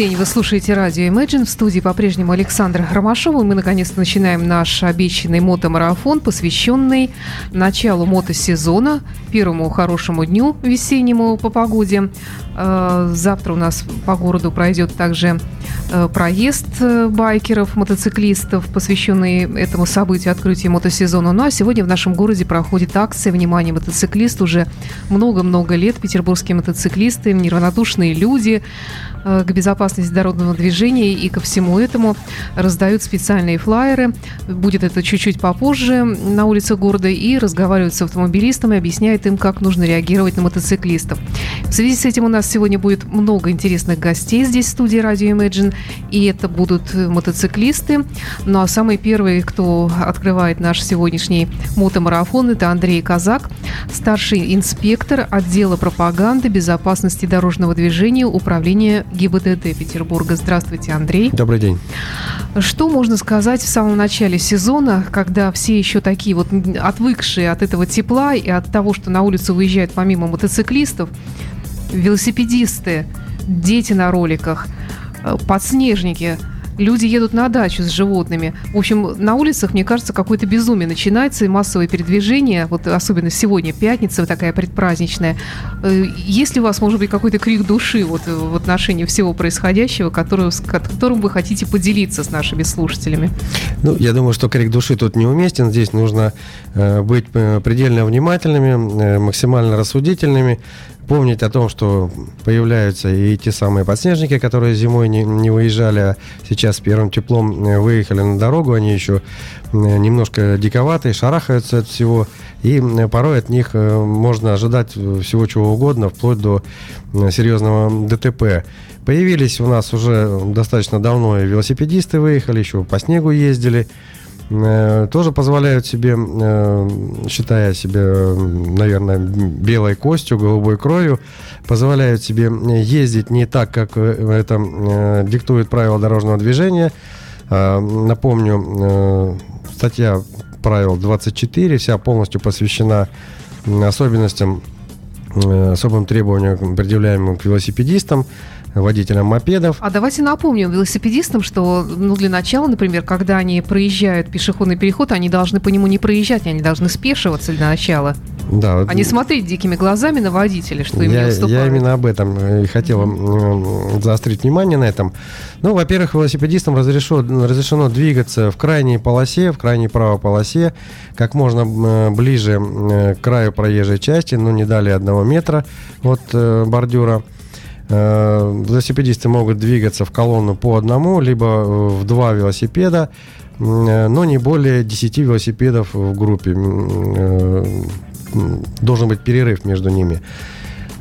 день, вы слушаете радио Imagine. В студии по-прежнему Александр Ромашова. Мы наконец-то начинаем наш обещанный мотомарафон, посвященный началу мотосезона, первому хорошему дню весеннему по погоде. Э, завтра у нас по городу пройдет также э, проезд э, байкеров, мотоциклистов, посвященный этому событию открытия мотосезона. Ну а сегодня в нашем городе проходит акция «Внимание, мотоциклист». Уже много-много лет петербургские мотоциклисты, неравнодушные люди к безопасности дорожного движения и ко всему этому раздают специальные флайеры. Будет это чуть-чуть попозже на улице города и разговаривают с автомобилистами, объясняют им, как нужно реагировать на мотоциклистов. В связи с этим у нас сегодня будет много интересных гостей здесь в студии Radio Imagine, и это будут мотоциклисты. Ну а самый первый, кто открывает наш сегодняшний мотомарафон, это Андрей Казак, старший инспектор отдела пропаганды безопасности дорожного движения Управления ГИБДД Петербурга. Здравствуйте, Андрей. Добрый день. Что можно сказать в самом начале сезона, когда все еще такие вот отвыкшие от этого тепла и от того, что на улицу выезжают помимо мотоциклистов, велосипедисты, дети на роликах, э, подснежники – люди едут на дачу с животными. В общем, на улицах, мне кажется, какое-то безумие начинается, и массовое передвижение, вот особенно сегодня, пятница такая предпраздничная. Э, есть ли у вас, может быть, какой-то крик души вот э, в отношении всего происходящего, который, которым вы хотите поделиться с нашими слушателями? Ну, я думаю, что крик души тут неуместен. Здесь нужно э, быть предельно внимательными, максимально рассудительными, помнить о том, что появляются и те самые подснежники, которые зимой не, не выезжали, а сейчас с первым теплом э, выехали на дорогу, они еще э, немножко диковатые, шарахаются от всего, и порой от них э, можно ожидать всего чего угодно, вплоть до серьезного ДТП. Появились у нас уже достаточно давно велосипедисты выехали, еще по снегу ездили, Э, тоже позволяют себе, э, считая себя, наверное, белой костью, голубой кровью, позволяют себе ездить не так, как это э, диктует правила дорожного движения. Напомню, статья правил 24 вся полностью посвящена особенностям, особым требованиям, предъявляемым к велосипедистам водителям мопедов. А давайте напомним велосипедистам, что ну, для начала, например, когда они проезжают пешеходный переход, они должны по нему не проезжать, они должны спешиваться для начала. Да. А не смотреть дикими глазами на водителя, что им я, не уступают. Я именно об этом и хотел mm-hmm. заострить внимание на этом. Ну, во-первых, велосипедистам разрешено, разрешено двигаться в крайней полосе, в крайней правой полосе, как можно ближе к краю проезжей части, но не далее одного метра от э, бордюра. Э, велосипедисты могут двигаться в колонну по одному, либо э, в два велосипеда, э, но не более 10 велосипедов в группе. Должен быть перерыв между ними.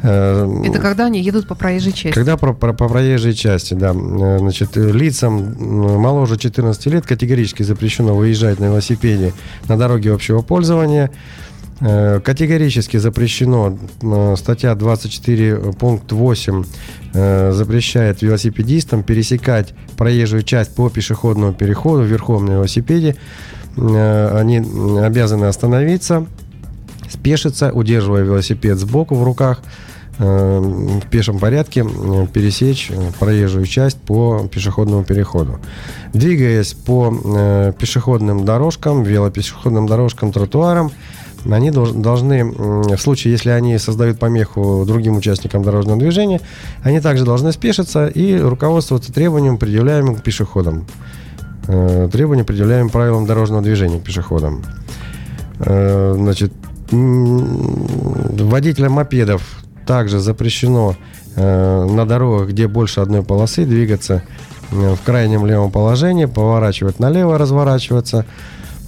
Это когда они едут по проезжей части? Когда по, по, по проезжей части, да. Значит, лицам моложе 14 лет категорически запрещено выезжать на велосипеде на дороге общего пользования. Э, категорически запрещено, э, статья 24 пункт 8 э, запрещает велосипедистам пересекать проезжую часть по пешеходному переходу верхом на велосипеде. Они обязаны остановиться, спешиться, удерживая велосипед сбоку в руках, в пешем порядке пересечь проезжую часть по пешеходному переходу. Двигаясь по пешеходным дорожкам, велопешеходным дорожкам, тротуарам, они должны, в случае, если они создают помеху другим участникам дорожного движения, они также должны спешиться и руководствоваться требованием, предъявляемым к пешеходам. Э, требования, предъявляемым правилам дорожного движения к пешеходам. Э, значит, водителям мопедов также запрещено э, на дорогах, где больше одной полосы, двигаться в крайнем левом положении, поворачивать налево, разворачиваться.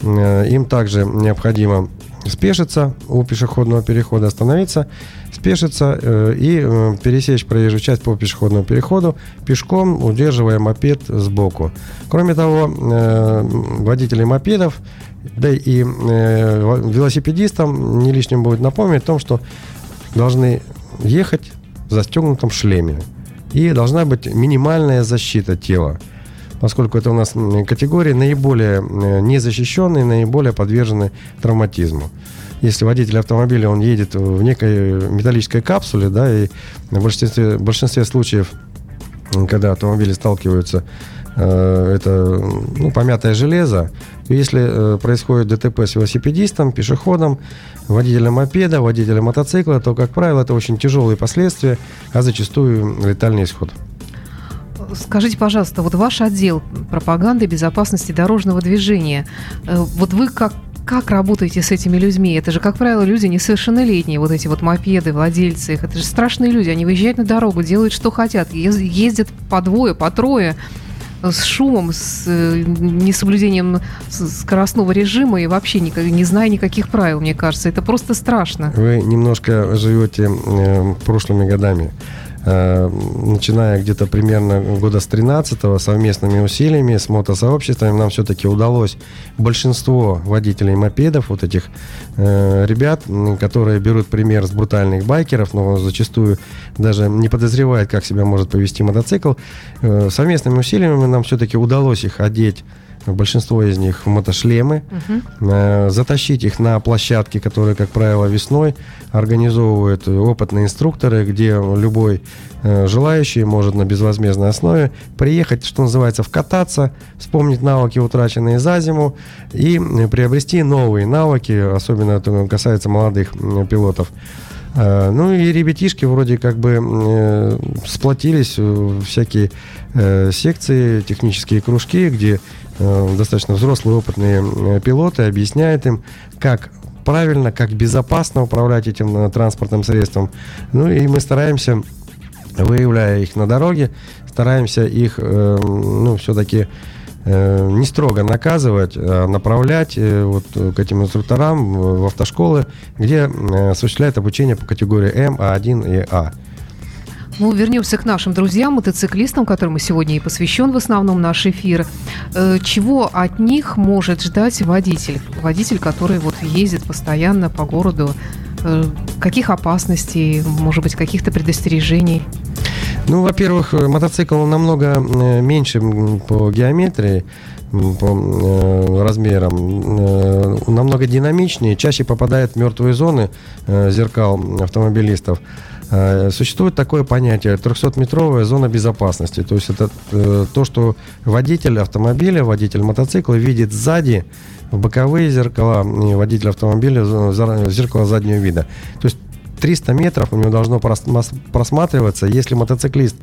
Им также необходимо спешиться у пешеходного перехода, остановиться, спешиться э, и э, пересечь проезжую часть по пешеходному переходу пешком, удерживая мопед сбоку. Кроме того, э, водители мопедов, да и э, велосипедистам не лишним будет напомнить о том, что должны ехать в застегнутом шлеме. И должна быть минимальная защита тела поскольку это у нас категории наиболее э, незащищенные, наиболее подвержены травматизму. если водитель автомобиля, он едет в некой металлической капсуле, да, и в большинстве, в большинстве случаев, когда автомобили сталкиваются Э, это ну, помятое железо. Если э, происходит ДТП с велосипедистом, пешеходом, водителем мопеда, водителем мотоцикла, то, как правило, это очень тяжелые последствия, а зачастую летальный исход. Скажите, пожалуйста, вот ваш отдел пропаганды безопасности дорожного движения, э, вот вы как как работаете с этими людьми? Это же, как правило, люди несовершеннолетние, вот эти вот мопеды, владельцы их. Это же страшные люди. Они выезжают на дорогу, делают, что хотят, ездят по двое, по трое с шумом, с э, несоблюдением скоростного режима и вообще не, не зная никаких правил, мне кажется. Это просто страшно. Вы немножко живете э, прошлыми годами. Э, начиная где-то примерно года с 13 совместными усилиями с мотосообществами нам все-таки удалось большинство водителей мопедов, вот этих э, ребят, которые берут пример с брутальных байкеров, но зачастую даже не подозревают, как себя может повести мотоцикл, э, совместными усилиями нам все-таки удалось их одеть большинство из них мотошлемы, угу. затащить их на площадки, которые, как правило, весной организовывают опытные инструкторы, где любой э, желающий может на безвозмездной основе приехать, что называется, вкататься, вспомнить навыки, утраченные за зиму, и приобрести новые навыки, особенно это касается молодых пилотов. Э, ну и ребятишки вроде как бы сплотились всякие секции, технические кружки, где достаточно взрослые опытные пилоты объясняют им, как правильно, как безопасно управлять этим транспортным средством. Ну и мы стараемся, выявляя их на дороге, стараемся их, ну, все-таки Э, не строго наказывать, а направлять э, вот к этим инструкторам в автошколы, где э, осуществляют обучение по категории М, А1 и А. Ну, вернемся к нашим друзьям, мотоциклистам, которым сегодня и посвящен в основном наш эфир. Чего от них может ждать водитель? Водитель, который вот ездит постоянно по городу. Каких опасностей, может быть, каких-то предостережений? Ну, во-первых, э, мотоцикл намного э, меньше по геометрии, по э, размерам, намного динамичнее, чаще попадает в мертвые зоны зеркал автомобилистов. Существует такое понятие 300-метровая зона безопасности. То есть это то, что водитель автомобиля, водитель мотоцикла видит сзади в боковые зеркала, водитель автомобиля в зеркало заднего вида. То есть 300 метров у него должно просматриваться, если мотоциклист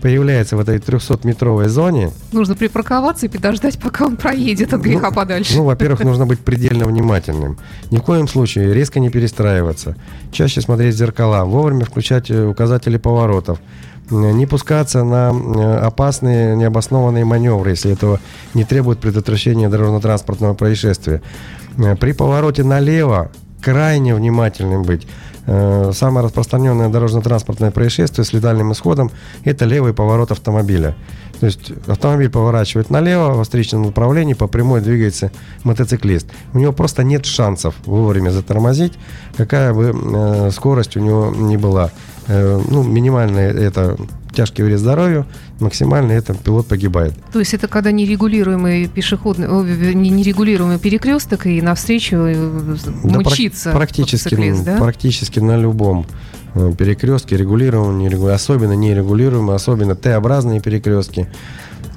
появляется в этой 300-метровой зоне. Нужно припарковаться и подождать, пока он проедет от греха ну, подальше. Ну, во-первых, нужно быть предельно внимательным. Ни в коем случае резко не перестраиваться. Чаще смотреть в зеркала, вовремя включать э, указатели поворотов. Не пускаться на э, опасные, необоснованные маневры, если этого не требует предотвращения дорожно-транспортного происшествия. Э, при повороте налево крайне внимательным быть. Э, самое распространенное дорожно-транспортное происшествие с летальным исходом – это левый поворот автомобиля. То есть автомобиль поворачивает налево, в встречном направлении, по прямой двигается мотоциклист. У него просто нет шансов вовремя затормозить, какая бы э, скорость у него ни была. Э, ну, минимальная это тяжкий вред здоровью, максимально это пилот погибает. То есть это когда нерегулируемый пешеходный, нерегулируемый перекресток и навстречу э, да, мчится практически, да? практически на любом э, перекрестке регулируемый, особенно нерегулируемый, особенно Т-образные перекрестки.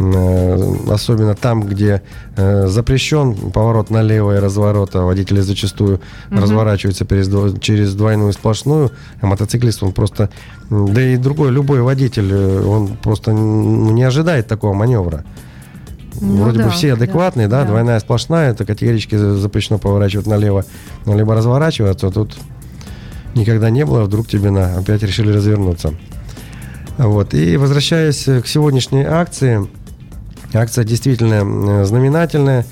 Э, особенно там, где э, запрещен поворот налево и разворот, а водители зачастую угу. разворачиваются через, через двойную сплошную, а мотоциклист, он просто, да и другой, любой водитель, э, он просто не ожидает такого маневра. Ну, Вроде да, бы все адекватные, да, да, да, двойная сплошная, это категорически запрещено поворачивать налево, либо разворачиваться, а тут никогда не было, вдруг тебе на опять решили развернуться. Вот. И возвращаясь к сегодняшней акции, Акция действительно знаменательная.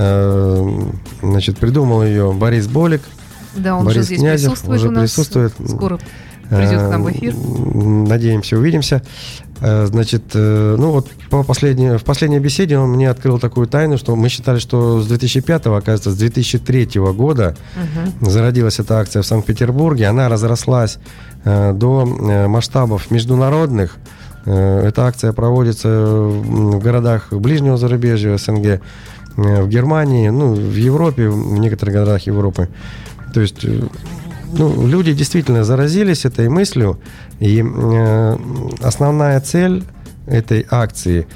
Э, значит, придумал ее Борис Болик. Да, он Борис уже здесь Князев, присутствует уже у нас. присутствует. Скоро придет к нам в эфир. Надеемся, увидимся. Э, значит, э, ну вот по последней, в последней беседе он мне открыл такую тайну, что мы считали, что с 2005, оказывается, с 2003 года угу. зародилась эта акция в Санкт-Петербурге. Она разрослась до масштабов международных. Э, эта акция проводится в городах ближнего зарубежья, СНГ, э, в Германии, ну, в Европе, в некоторых городах Европы. То есть ну, люди действительно заразились этой мыслью, и э, основная цель этой акции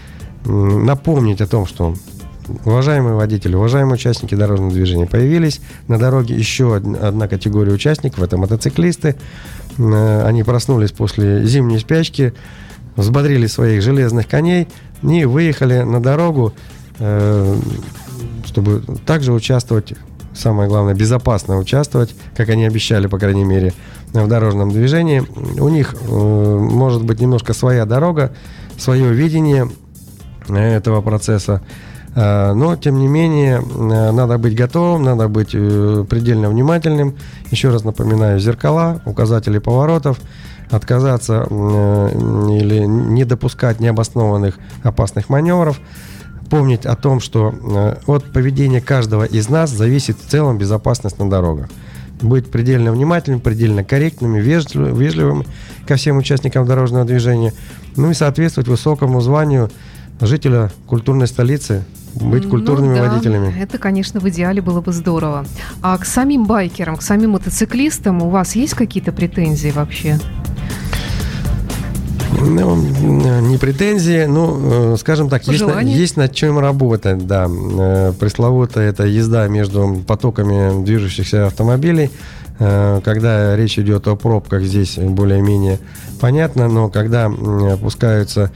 напомнить о том, что уважаемые водители, уважаемые участники дорожного движения, появились на дороге еще одна категория участников, это мотоциклисты. Э, они проснулись после зимней спячки, взбодрили своих железных коней и выехали на дорогу, э, чтобы также участвовать самое главное, безопасно участвовать, как они обещали, по крайней мере, в дорожном движении. У них э, может быть немножко своя дорога, свое видение этого процесса. Э, но, тем не менее, э, надо быть готовым, надо быть предельно внимательным. Еще раз напоминаю, зеркала, указатели поворотов, отказаться или не допускать необоснованных опасных маневров – помнить о том, что э, от поведения каждого из нас зависит в целом безопасность на дорогах. Быть предельно внимательным, предельно корректными, вежливыми ко всем участникам дорожного движения, ну и соответствовать высокому званию жителя культурной столицы, быть ну культурными ну, да, водителями. Это, конечно, в идеале было бы здорово. А к самим байкерам, к самим мотоциклистам у вас есть какие-то претензии вообще? Ну, не претензии, ну, э, скажем так, есть, есть над чем работать, да. Э, пресловутая это езда между потоками движущихся автомобилей. Э, когда речь идет о пробках, здесь более-менее понятно, но когда опускаются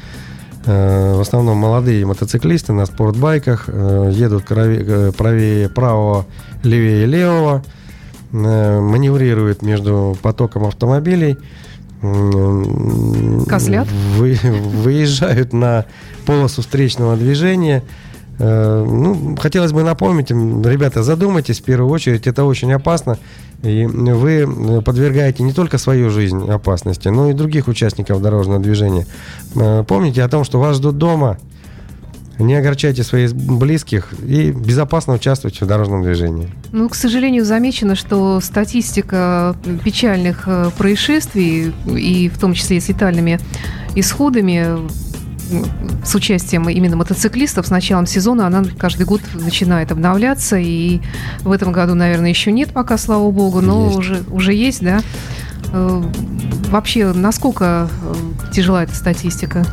в основном молодые мотоциклисты на спортбайках, едут правее правого, левее левого, маневрируют между потоком автомобилей – Козлят? Вы, выезжают на полосу встречного движения. Э, ну, хотелось бы напомнить им, ребята, задумайтесь в первую очередь, это очень опасно. И вы подвергаете не только свою жизнь опасности, но и других участников дорожного движения. Э, помните о том, что вас ждут дома, не огорчайте своих близких и безопасно участвуйте в дорожном движении. Ну, к сожалению, замечено, что статистика печальных э, происшествий, и в том числе и с летальными исходами, с участием именно мотоциклистов с началом сезона, она каждый год начинает обновляться. И в этом году, наверное, еще нет пока, слава богу, но есть. уже, уже есть, да. Э, вообще, насколько э, тяжела эта статистика?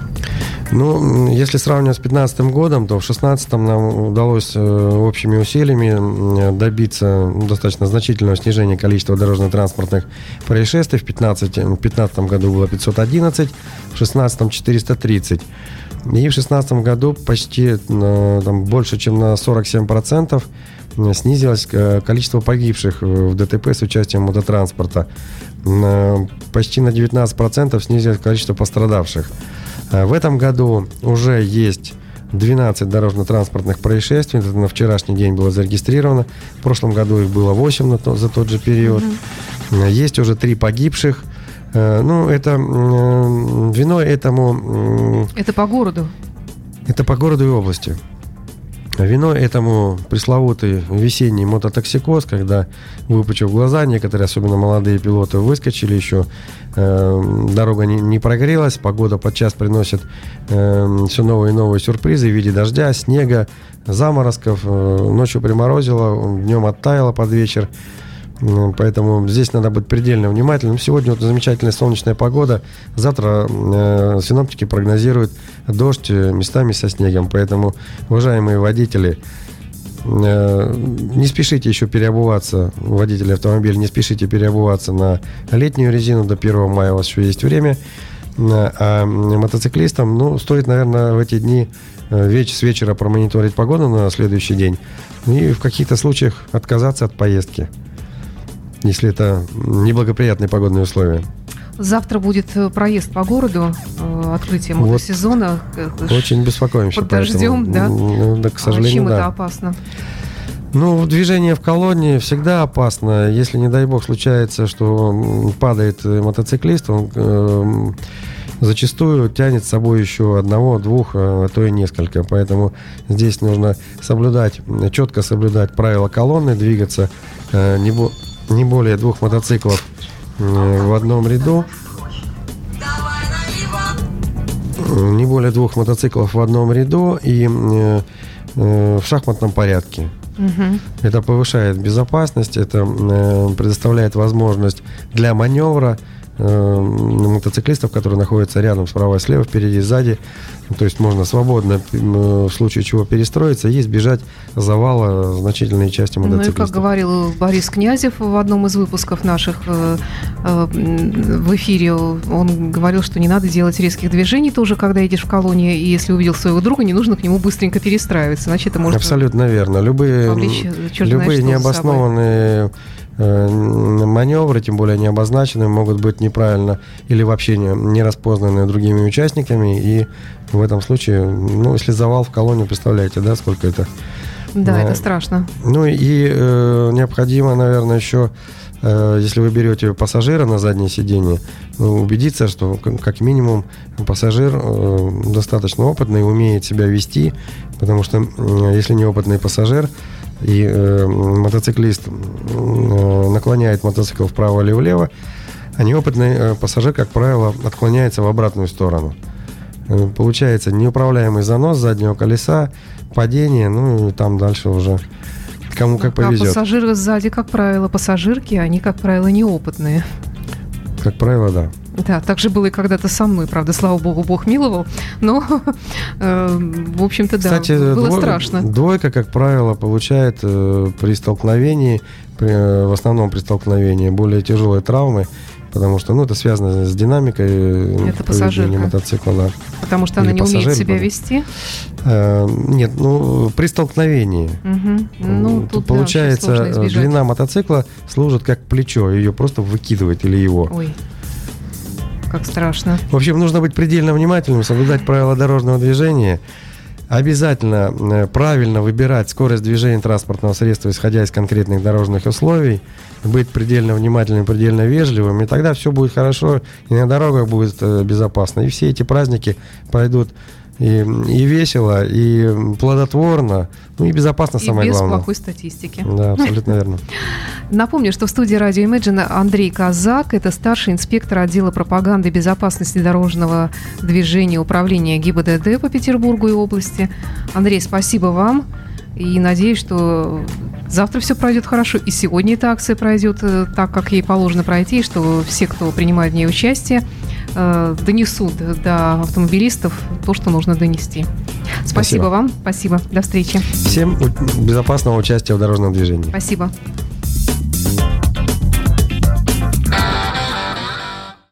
Ну, если сравнивать с 2015 годом, то в 2016 нам удалось э, общими усилиями добиться достаточно значительного снижения количества дорожно-транспортных происшествий. В 2015, году было 511, в 2016 430. И в 2016 году почти там, больше, чем на 47% снизилось количество погибших в ДТП с участием мототранспорта. Почти на 19% снизилось количество пострадавших. Э, в этом году уже есть 12 дорожно-транспортных происшествий. Это на вчерашний день было зарегистрировано. В прошлом году их было 8 на то, за тот же период. Угу. Есть уже 3 погибших. Э, ну, это виной этому... Это по городу? Это по городу и области. Виной этому пресловутый весенний мототоксикоз, когда, выпучив глаза, некоторые, особенно молодые пилоты, выскочили еще, э, дорога не, прогрелась, погода подчас приносит э, все новые и новые сюрпризы в виде дождя, снега, заморозков, э, ночью приморозило, днем оттаяло под вечер. Поэтому здесь надо быть предельно внимательным. Сегодня вот замечательная солнечная погода. Завтра э, синоптики прогнозируют дождь э, местами со снегом. Поэтому, уважаемые водители, э, не спешите еще переобуваться, водители автомобиля, не спешите переобуваться на летнюю резину до 1 мая, у вас еще есть время. А мотоциклистам, ну, стоит, наверное, в эти дни э, веч с вечера промониторить погоду на следующий день и в каких-то случаях отказаться от поездки если это неблагоприятные погодные условия. Завтра будет э, проезд по городу, э, открытие мотосезона. Вот. Очень беспокоимся. Под дождем, да? Ну, да, к сожалению, а чем да. это опасно? Ну, движение в колонне всегда опасно. Если, не дай бог, случается, что падает э, мотоциклист, он э, зачастую тянет с собой еще одного, двух, а то и несколько. Поэтому здесь нужно соблюдать, четко соблюдать правила колонны, двигаться э, не, бо не более двух мотоциклов в одном ряду. Не более двух мотоциклов в одном ряду и э, в шахматном порядке. Угу. Это повышает безопасность, это э, предоставляет возможность для маневра, Э, мотоциклистов, которые находятся рядом, справа и слева, впереди, сзади. То есть можно свободно, в случае чего, перестроиться и избежать завала значительной части мотоциклистов. Ну и, как говорил Борис Князев в одном из выпусков наших э, э, в эфире, он говорил, что не надо делать резких движений тоже, когда едешь в колонии, и если увидел своего друга, не нужно к нему быстренько перестраиваться, иначе это может... Абсолютно верно. Любые, любые необоснованные Э, маневры, тем более не обозначенные, могут быть неправильно или вообще не, не распознаны другими участниками. И в этом случае, ну, если завал в колонии, представляете, да, сколько это? Да, э, это страшно. Ну и э, необходимо, наверное, еще, э, если вы берете пассажира на заднее сиденье, ну, убедиться, что как минимум пассажир э, достаточно опытный, и умеет себя вести, потому что э, если неопытный пассажир, и э, мотоциклист э, наклоняет мотоцикл вправо или влево, а неопытный э, пассажир, как правило, отклоняется в обратную сторону. Э, получается неуправляемый занос заднего колеса, падение, ну и там дальше уже кому как а повезет. А пассажиры сзади, как правило, пассажирки, они, как правило, неопытные. Как правило, да. Да, так же было и когда-то со мной, правда, слава богу, Бог миловал, но, э, в общем-то, да, Кстати, было двой, страшно. Двойка, как правило, получает э, при столкновении, при, э, в основном при столкновении, более тяжелые травмы, потому что, ну, это связано с динамикой э, это поведения мотоцикла, да. Потому что Или она не умеет себя вести? Э, нет, ну, при столкновении. Угу. Ну, тут, получается, да, длина мотоцикла служит как плечо, ее просто выкидывать или его. Ой как страшно. В общем, нужно быть предельно внимательным, соблюдать правила дорожного движения. Обязательно э, правильно выбирать скорость движения транспортного средства, исходя из конкретных дорожных условий, быть предельно внимательным, предельно вежливым, и тогда все будет хорошо, и на дорогах будет э, безопасно. И все эти праздники пройдут и, и весело, и плодотворно, ну и безопасно, и самое без главное. плохой статистики. Да, абсолютно верно. Напомню, что в студии радио Imagine Андрей Казак, это старший инспектор отдела пропаганды и безопасности дорожного движения управления ГИБДД по Петербургу и области. Андрей, спасибо вам. И надеюсь, что завтра все пройдет хорошо, и сегодня эта акция пройдет э, так, как ей положено пройти, что все, кто принимает в ней участие, донесут до автомобилистов то, что нужно донести. Спасибо, Спасибо вам. Спасибо. До встречи. Всем безопасного участия в дорожном движении. Спасибо.